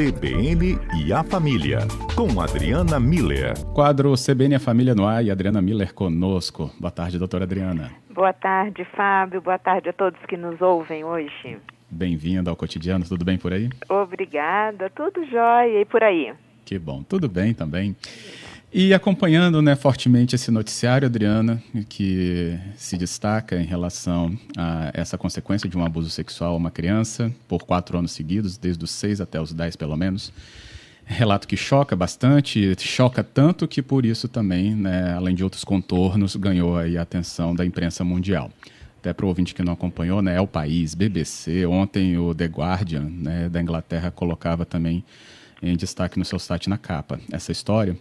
CBN e a Família, com Adriana Miller. Quadro CBN e a Família no ar e Adriana Miller conosco. Boa tarde, doutora Adriana. Boa tarde, Fábio. Boa tarde a todos que nos ouvem hoje. Bem-vinda ao cotidiano, tudo bem por aí? Obrigada, tudo jóia e por aí. Que bom, tudo bem também. E acompanhando né, fortemente esse noticiário, Adriana, que se destaca em relação a essa consequência de um abuso sexual a uma criança por quatro anos seguidos, desde os seis até os dez, pelo menos. Relato que choca bastante, choca tanto que por isso também, né, além de outros contornos, ganhou aí a atenção da imprensa mundial. Até para o ouvinte que não acompanhou, né, é o país, BBC, ontem o The Guardian né, da Inglaterra colocava também em destaque no seu site na capa essa história.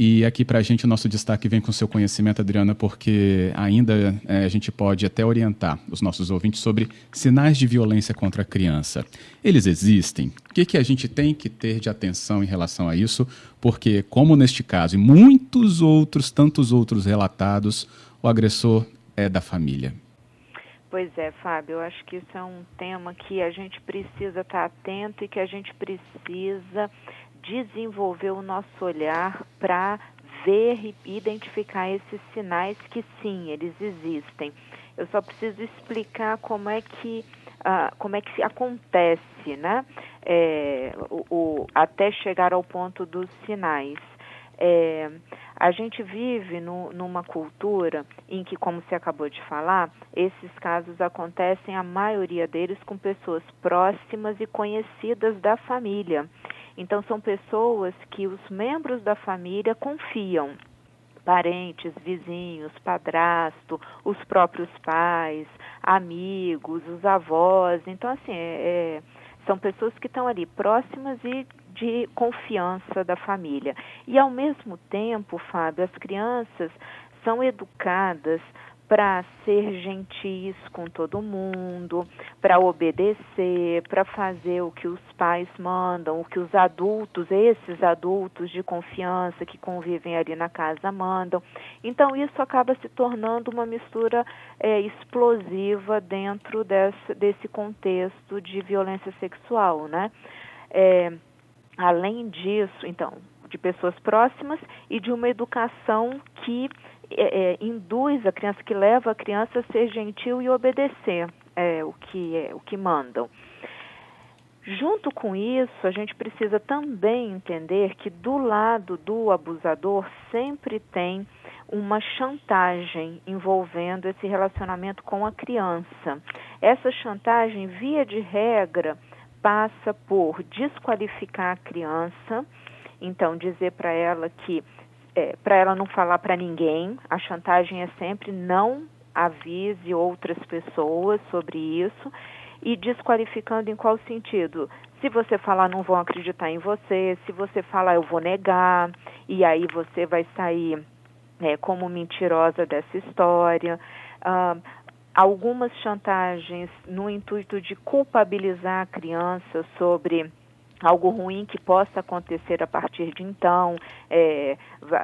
E aqui para a gente o nosso destaque vem com seu conhecimento, Adriana, porque ainda é, a gente pode até orientar os nossos ouvintes sobre sinais de violência contra a criança. Eles existem? O que, que a gente tem que ter de atenção em relação a isso? Porque, como neste caso e muitos outros, tantos outros relatados, o agressor é da família. Pois é, Fábio, eu acho que isso é um tema que a gente precisa estar atento e que a gente precisa desenvolver o nosso olhar para ver e identificar esses sinais que sim, eles existem. Eu só preciso explicar como é que uh, como é que acontece, né? É, o, o, até chegar ao ponto dos sinais. É, a gente vive no, numa cultura em que, como você acabou de falar, esses casos acontecem, a maioria deles, com pessoas próximas e conhecidas da família. Então, são pessoas que os membros da família confiam parentes, vizinhos, padrasto, os próprios pais, amigos, os avós. Então, assim, é, é, são pessoas que estão ali próximas e de confiança da família. E, ao mesmo tempo, Fábio, as crianças são educadas para ser gentis com todo mundo, para obedecer, para fazer o que os pais mandam, o que os adultos, esses adultos de confiança que convivem ali na casa mandam. Então isso acaba se tornando uma mistura é, explosiva dentro desse, desse contexto de violência sexual, né? É, além disso, então, de pessoas próximas e de uma educação que é, é, induz a criança, que leva a criança a ser gentil e obedecer é, o, que, é, o que mandam. Junto com isso, a gente precisa também entender que do lado do abusador sempre tem uma chantagem envolvendo esse relacionamento com a criança. Essa chantagem, via de regra, passa por desqualificar a criança, então dizer para ela que é, para ela não falar para ninguém. A chantagem é sempre não avise outras pessoas sobre isso e desqualificando em qual sentido? Se você falar, não vão acreditar em você. Se você falar, eu vou negar. E aí você vai sair é, como mentirosa dessa história. Ah, algumas chantagens no intuito de culpabilizar a criança sobre algo ruim que possa acontecer a partir de então, é,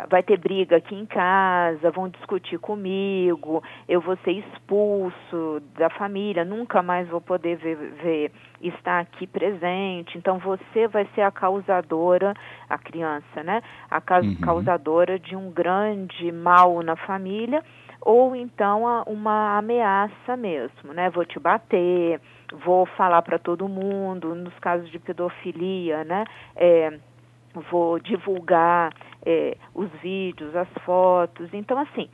vai ter briga aqui em casa, vão discutir comigo, eu vou ser expulso da família, nunca mais vou poder ver, ver estar aqui presente. Então você vai ser a causadora, a criança, né? A uhum. causadora de um grande mal na família ou então uma ameaça mesmo, né? Vou te bater, vou falar para todo mundo, nos casos de pedofilia, né? É, vou divulgar é, os vídeos, as fotos. Então, assim,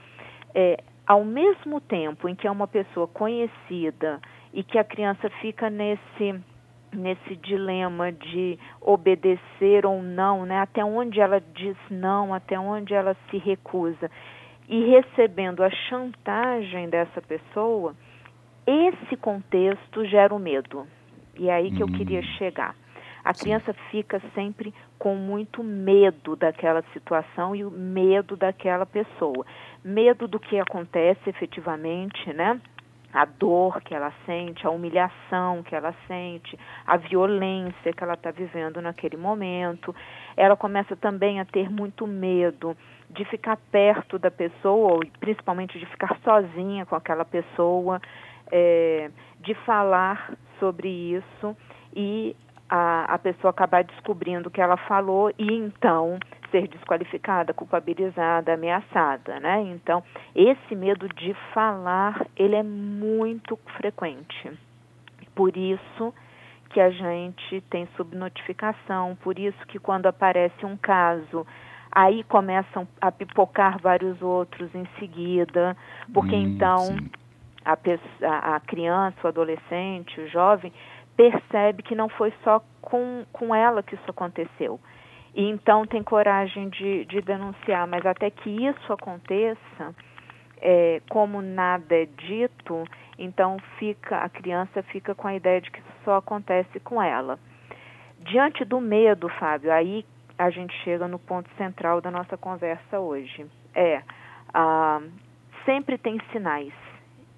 é, ao mesmo tempo em que é uma pessoa conhecida e que a criança fica nesse nesse dilema de obedecer ou não, né? Até onde ela diz não, até onde ela se recusa e recebendo a chantagem dessa pessoa, esse contexto gera o medo. E é aí que eu hum. queria chegar. A criança fica sempre com muito medo daquela situação e o medo daquela pessoa. Medo do que acontece efetivamente, né? A dor que ela sente, a humilhação que ela sente, a violência que ela está vivendo naquele momento. Ela começa também a ter muito medo de ficar perto da pessoa, principalmente de ficar sozinha com aquela pessoa, é, de falar sobre isso e a, a pessoa acabar descobrindo o que ela falou e então ser desqualificada, culpabilizada, ameaçada, né? Então, esse medo de falar, ele é muito frequente. Por isso que a gente tem subnotificação, por isso que quando aparece um caso, aí começam a pipocar vários outros em seguida, porque hum, então a, a criança, o adolescente, o jovem percebe que não foi só com, com ela que isso aconteceu. E então tem coragem de, de denunciar, mas até que isso aconteça, é, como nada é dito, então fica a criança fica com a ideia de que isso só acontece com ela. Diante do medo, Fábio, aí a gente chega no ponto central da nossa conversa hoje. É, ah, sempre tem sinais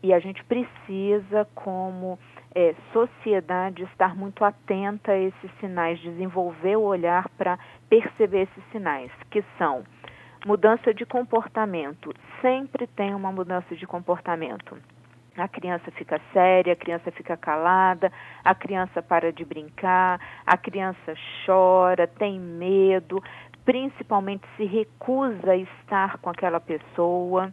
e a gente precisa, como é, sociedade, estar muito atenta a esses sinais, desenvolver o olhar para perceber esses sinais, que são mudança de comportamento. Sempre tem uma mudança de comportamento. A criança fica séria, a criança fica calada, a criança para de brincar, a criança chora, tem medo, principalmente se recusa a estar com aquela pessoa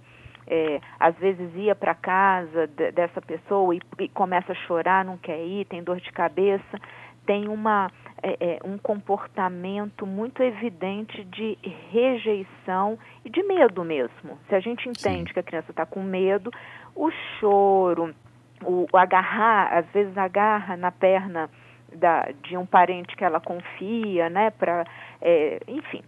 é, às vezes ia para casa de, dessa pessoa e, e, começa a chorar, não quer ir, tem dor de cabeça, tem uma, é, é, um comportamento muito evidente de rejeição e de medo mesmo. Se a gente entende Sim. que a criança está com medo, o choro, o, o, agarrar, às vezes agarra na perna da, de um parente que ela confia, né? Pra, é, enfim.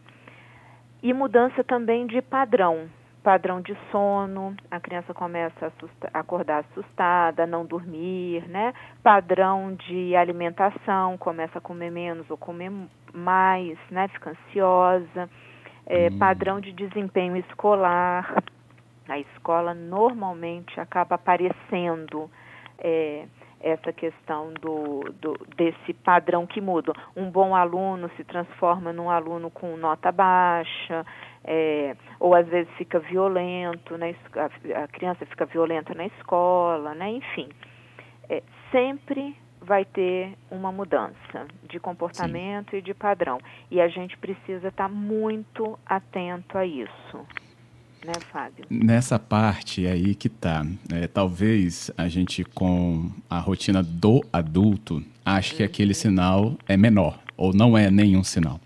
E mudança também de padrão padrão de sono, a criança começa a, assusta, acordar assustada, não dormir, né? Padrão de alimentação, começa a comer menos ou comer mais, né? Fica ansiosa. É, hum. Padrão de desempenho escolar. A escola normalmente acaba aparecendo é, essa questão do, do, desse padrão que muda. Um bom aluno se transforma num aluno com nota baixa, é, ou às vezes fica violento, né, a, a, criança fica violenta na escola, né, enfim. É, sempre vai ter uma mudança de comportamento Sim. e de padrão. E a gente precisa estar muito atento a isso né, Fábio? Nessa parte aí que tá, é, talvez a gente com a rotina do adulto ache uhum. que aquele sinal é menor ou não é nenhum sinal.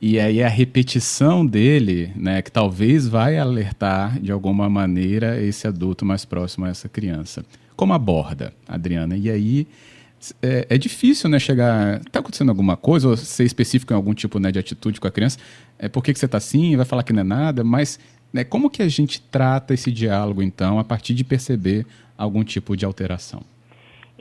E aí a repetição dele, né, que talvez vai alertar de alguma maneira esse adulto mais próximo a essa criança. Como aborda, Adriana? E aí é, é, difícil, né, chegar. Tá acontecendo alguma coisa, ou ser específico em algum tipo né, de atitude com a criança? É por que, que você está assim? Vai falar que não é nada, mas né, como que a gente trata esse diálogo, então, a partir de perceber algum tipo de alteração?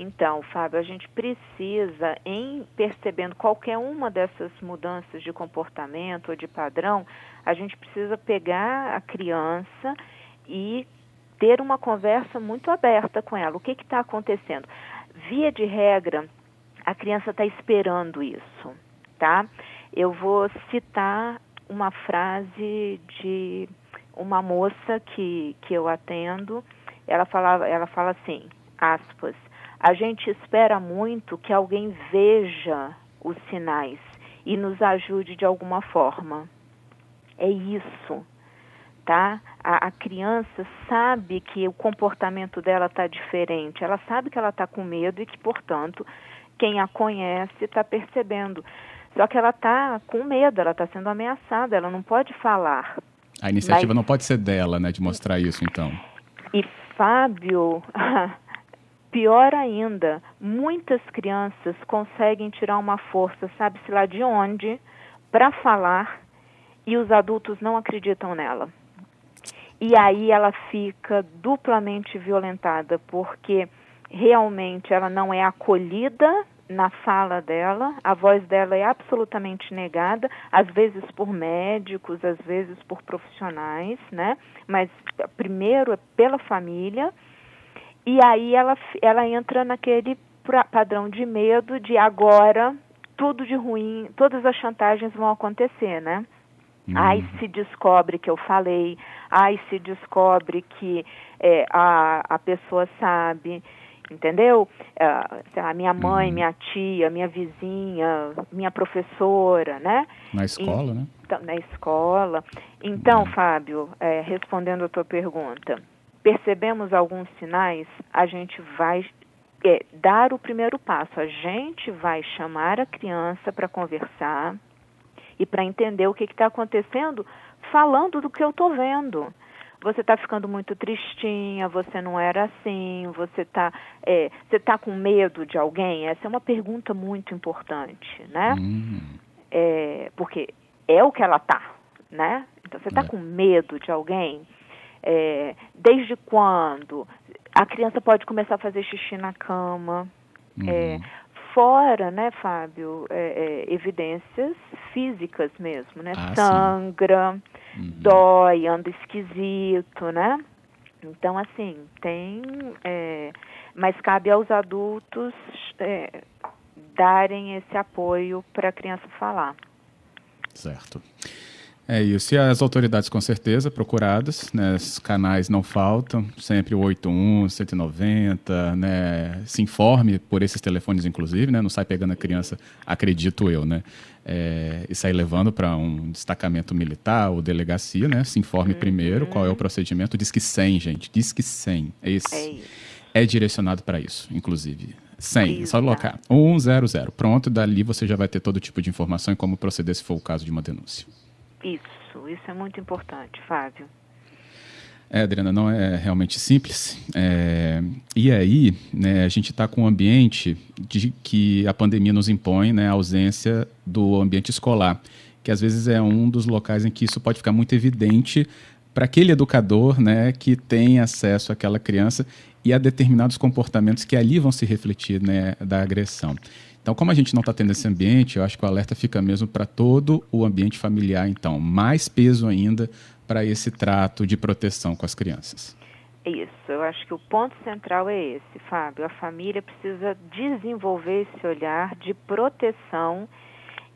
Então, Fábio, a gente precisa, em percebendo qualquer uma dessas mudanças de comportamento ou de padrão, a gente precisa pegar a criança e ter uma conversa muito aberta com ela. O que está acontecendo? Via de regra, a criança está esperando isso, tá? Eu vou citar uma frase de uma moça que, que eu atendo, ela, falava, ela fala assim, aspas, a gente espera muito que alguém veja os sinais e nos ajude de alguma forma. É isso, tá? A, a criança sabe que o comportamento dela está diferente, ela sabe que ela está com medo e que, portanto, quem a conhece está percebendo. Só que ela está com medo, ela está sendo ameaçada, ela não pode falar. A iniciativa Mas... não pode ser dela, né, de mostrar isso, então. E Fábio, pior ainda, muitas crianças conseguem tirar uma força, sabe-se lá de onde, para falar e os adultos não acreditam nela. E aí ela fica duplamente violentada, porque realmente ela não é acolhida na fala dela, a voz dela é absolutamente negada, às vezes por médicos, às vezes por profissionais, né? Mas primeiro é pela família. E aí ela, ela entra naquele padrão de medo de agora tudo de ruim, todas as chantagens vão acontecer, né? Uhum. Ai, se descobre que eu falei, ai, se descobre que é, a, a pessoa sabe. entendeu? Uh, sei lá, minha mãe, uhum. minha tia, minha vizinha, minha professora, né? Na escola, e, né? Então, na escola. Então, uhum. Fábio, é, respondendo a tua pergunta, percebemos alguns sinais, a gente vai é, dar o primeiro passo. A gente vai chamar a criança para conversar e para entender o que está acontecendo, falando do que eu estou vendo você está ficando muito tristinha, você não era assim, você está é, você tá com medo de alguém? Essa é uma pergunta muito importante, né? Uhum. É, porque é o que ela tá, né? Então, você está é. com medo de alguém? É, desde quando? A criança pode começar a fazer xixi na cama. É, uhum. fora, né, Fábio, é, é, evidências físicas mesmo, né? Ah, Sangra. Uhum. dói, anda esquisito, né? Então, assim, tem. É, mas cabe aos adultos é, darem esse apoio para a criança falar. Certo. É isso. E as autoridades, com certeza, procuradas, né? Os canais não faltam, sempre o 81, 190, né? Se informe por esses telefones, inclusive, né? Não sai pegando a criança, acredito eu, né? É, e sair levando para um destacamento militar ou delegacia, né? Se informe uhum. primeiro qual é o procedimento. Diz que 100, gente. Diz que 100. É, é, é direcionado para isso, inclusive. 100, é só colocar. 100. Pronto, dali você já vai ter todo tipo de informação e como proceder se for o caso de uma denúncia. Isso, isso é muito importante, Fábio. É, Adriana, não é realmente simples. É, e aí, né, a gente está com um ambiente de que a pandemia nos impõe, né, a ausência do ambiente escolar, que às vezes é um dos locais em que isso pode ficar muito evidente para aquele educador, né, que tem acesso àquela criança e a determinados comportamentos que ali vão se refletir, né, da agressão. Então, como a gente não está tendo esse ambiente, eu acho que o alerta fica mesmo para todo o ambiente familiar, então, mais peso ainda para esse trato de proteção com as crianças. Isso, eu acho que o ponto central é esse, Fábio. A família precisa desenvolver esse olhar de proteção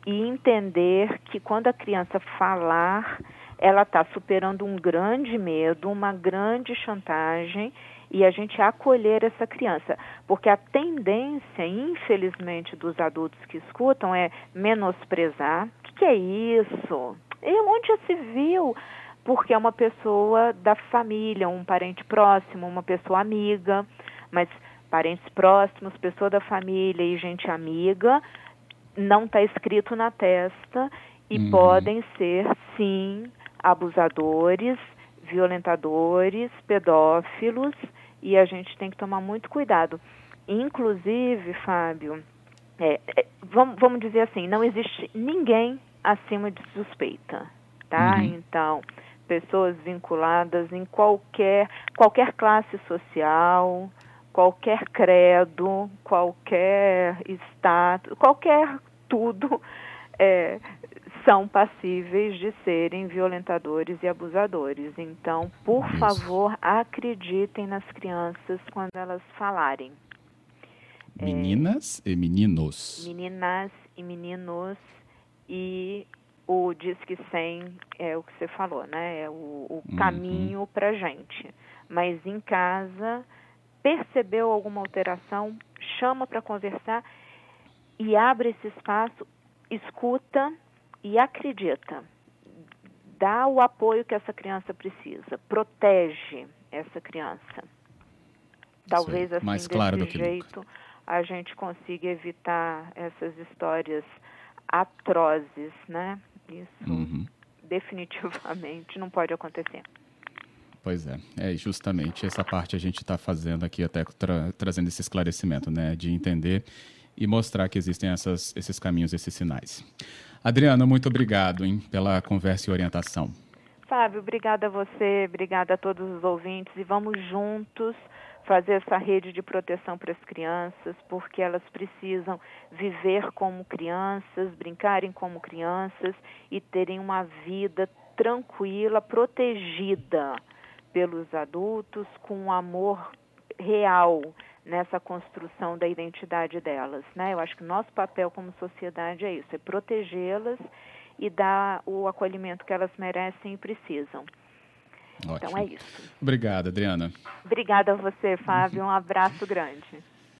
e entender que quando a criança falar, ela está superando um grande medo, uma grande chantagem e a gente acolher essa criança. Porque a tendência, infelizmente, dos adultos que escutam é menosprezar. O que, que é isso? E onde já se viu? Porque é uma pessoa da família, um parente próximo, uma pessoa amiga, mas parentes próximos, pessoa da família e gente amiga, não está escrito na testa e uhum. podem ser, sim, abusadores, violentadores, pedófilos e a gente tem que tomar muito cuidado. Inclusive, Fábio, é, é, vamos, vamos dizer assim, não existe ninguém acima de suspeita, tá? Uhum. Então, pessoas vinculadas em qualquer qualquer classe social, qualquer credo, qualquer status, qualquer tudo é, são passíveis de serem violentadores e abusadores. Então, por Isso. favor, acreditem nas crianças quando elas falarem. Meninas é, e meninos. Meninas e meninos. E o Disque 100 é o que você falou, né? É o, o uhum. caminho para gente. Mas em casa, percebeu alguma alteração, chama para conversar e abre esse espaço, escuta e acredita, dá o apoio que essa criança precisa, protege essa criança. Talvez assim, Mais claro desse jeito, a gente consiga evitar essas histórias atrozes, né? Isso uhum. definitivamente não pode acontecer. Pois é, é justamente essa parte a gente está fazendo aqui, até tra trazendo esse esclarecimento, né? De entender e mostrar que existem essas, esses caminhos, esses sinais. Adriana, muito obrigado hein, pela conversa e orientação. Fábio, obrigada a você, obrigada a todos os ouvintes e vamos juntos fazer essa rede de proteção para as crianças, porque elas precisam viver como crianças, brincarem como crianças e terem uma vida tranquila, protegida pelos adultos, com um amor real, nessa construção da identidade delas. Né? Eu acho que o nosso papel como sociedade é isso, é protegê-las e dar o acolhimento que elas merecem e precisam. Ótimo. Então é isso. Obrigado, Adriana. Obrigada a você, Fábio. Um abraço grande.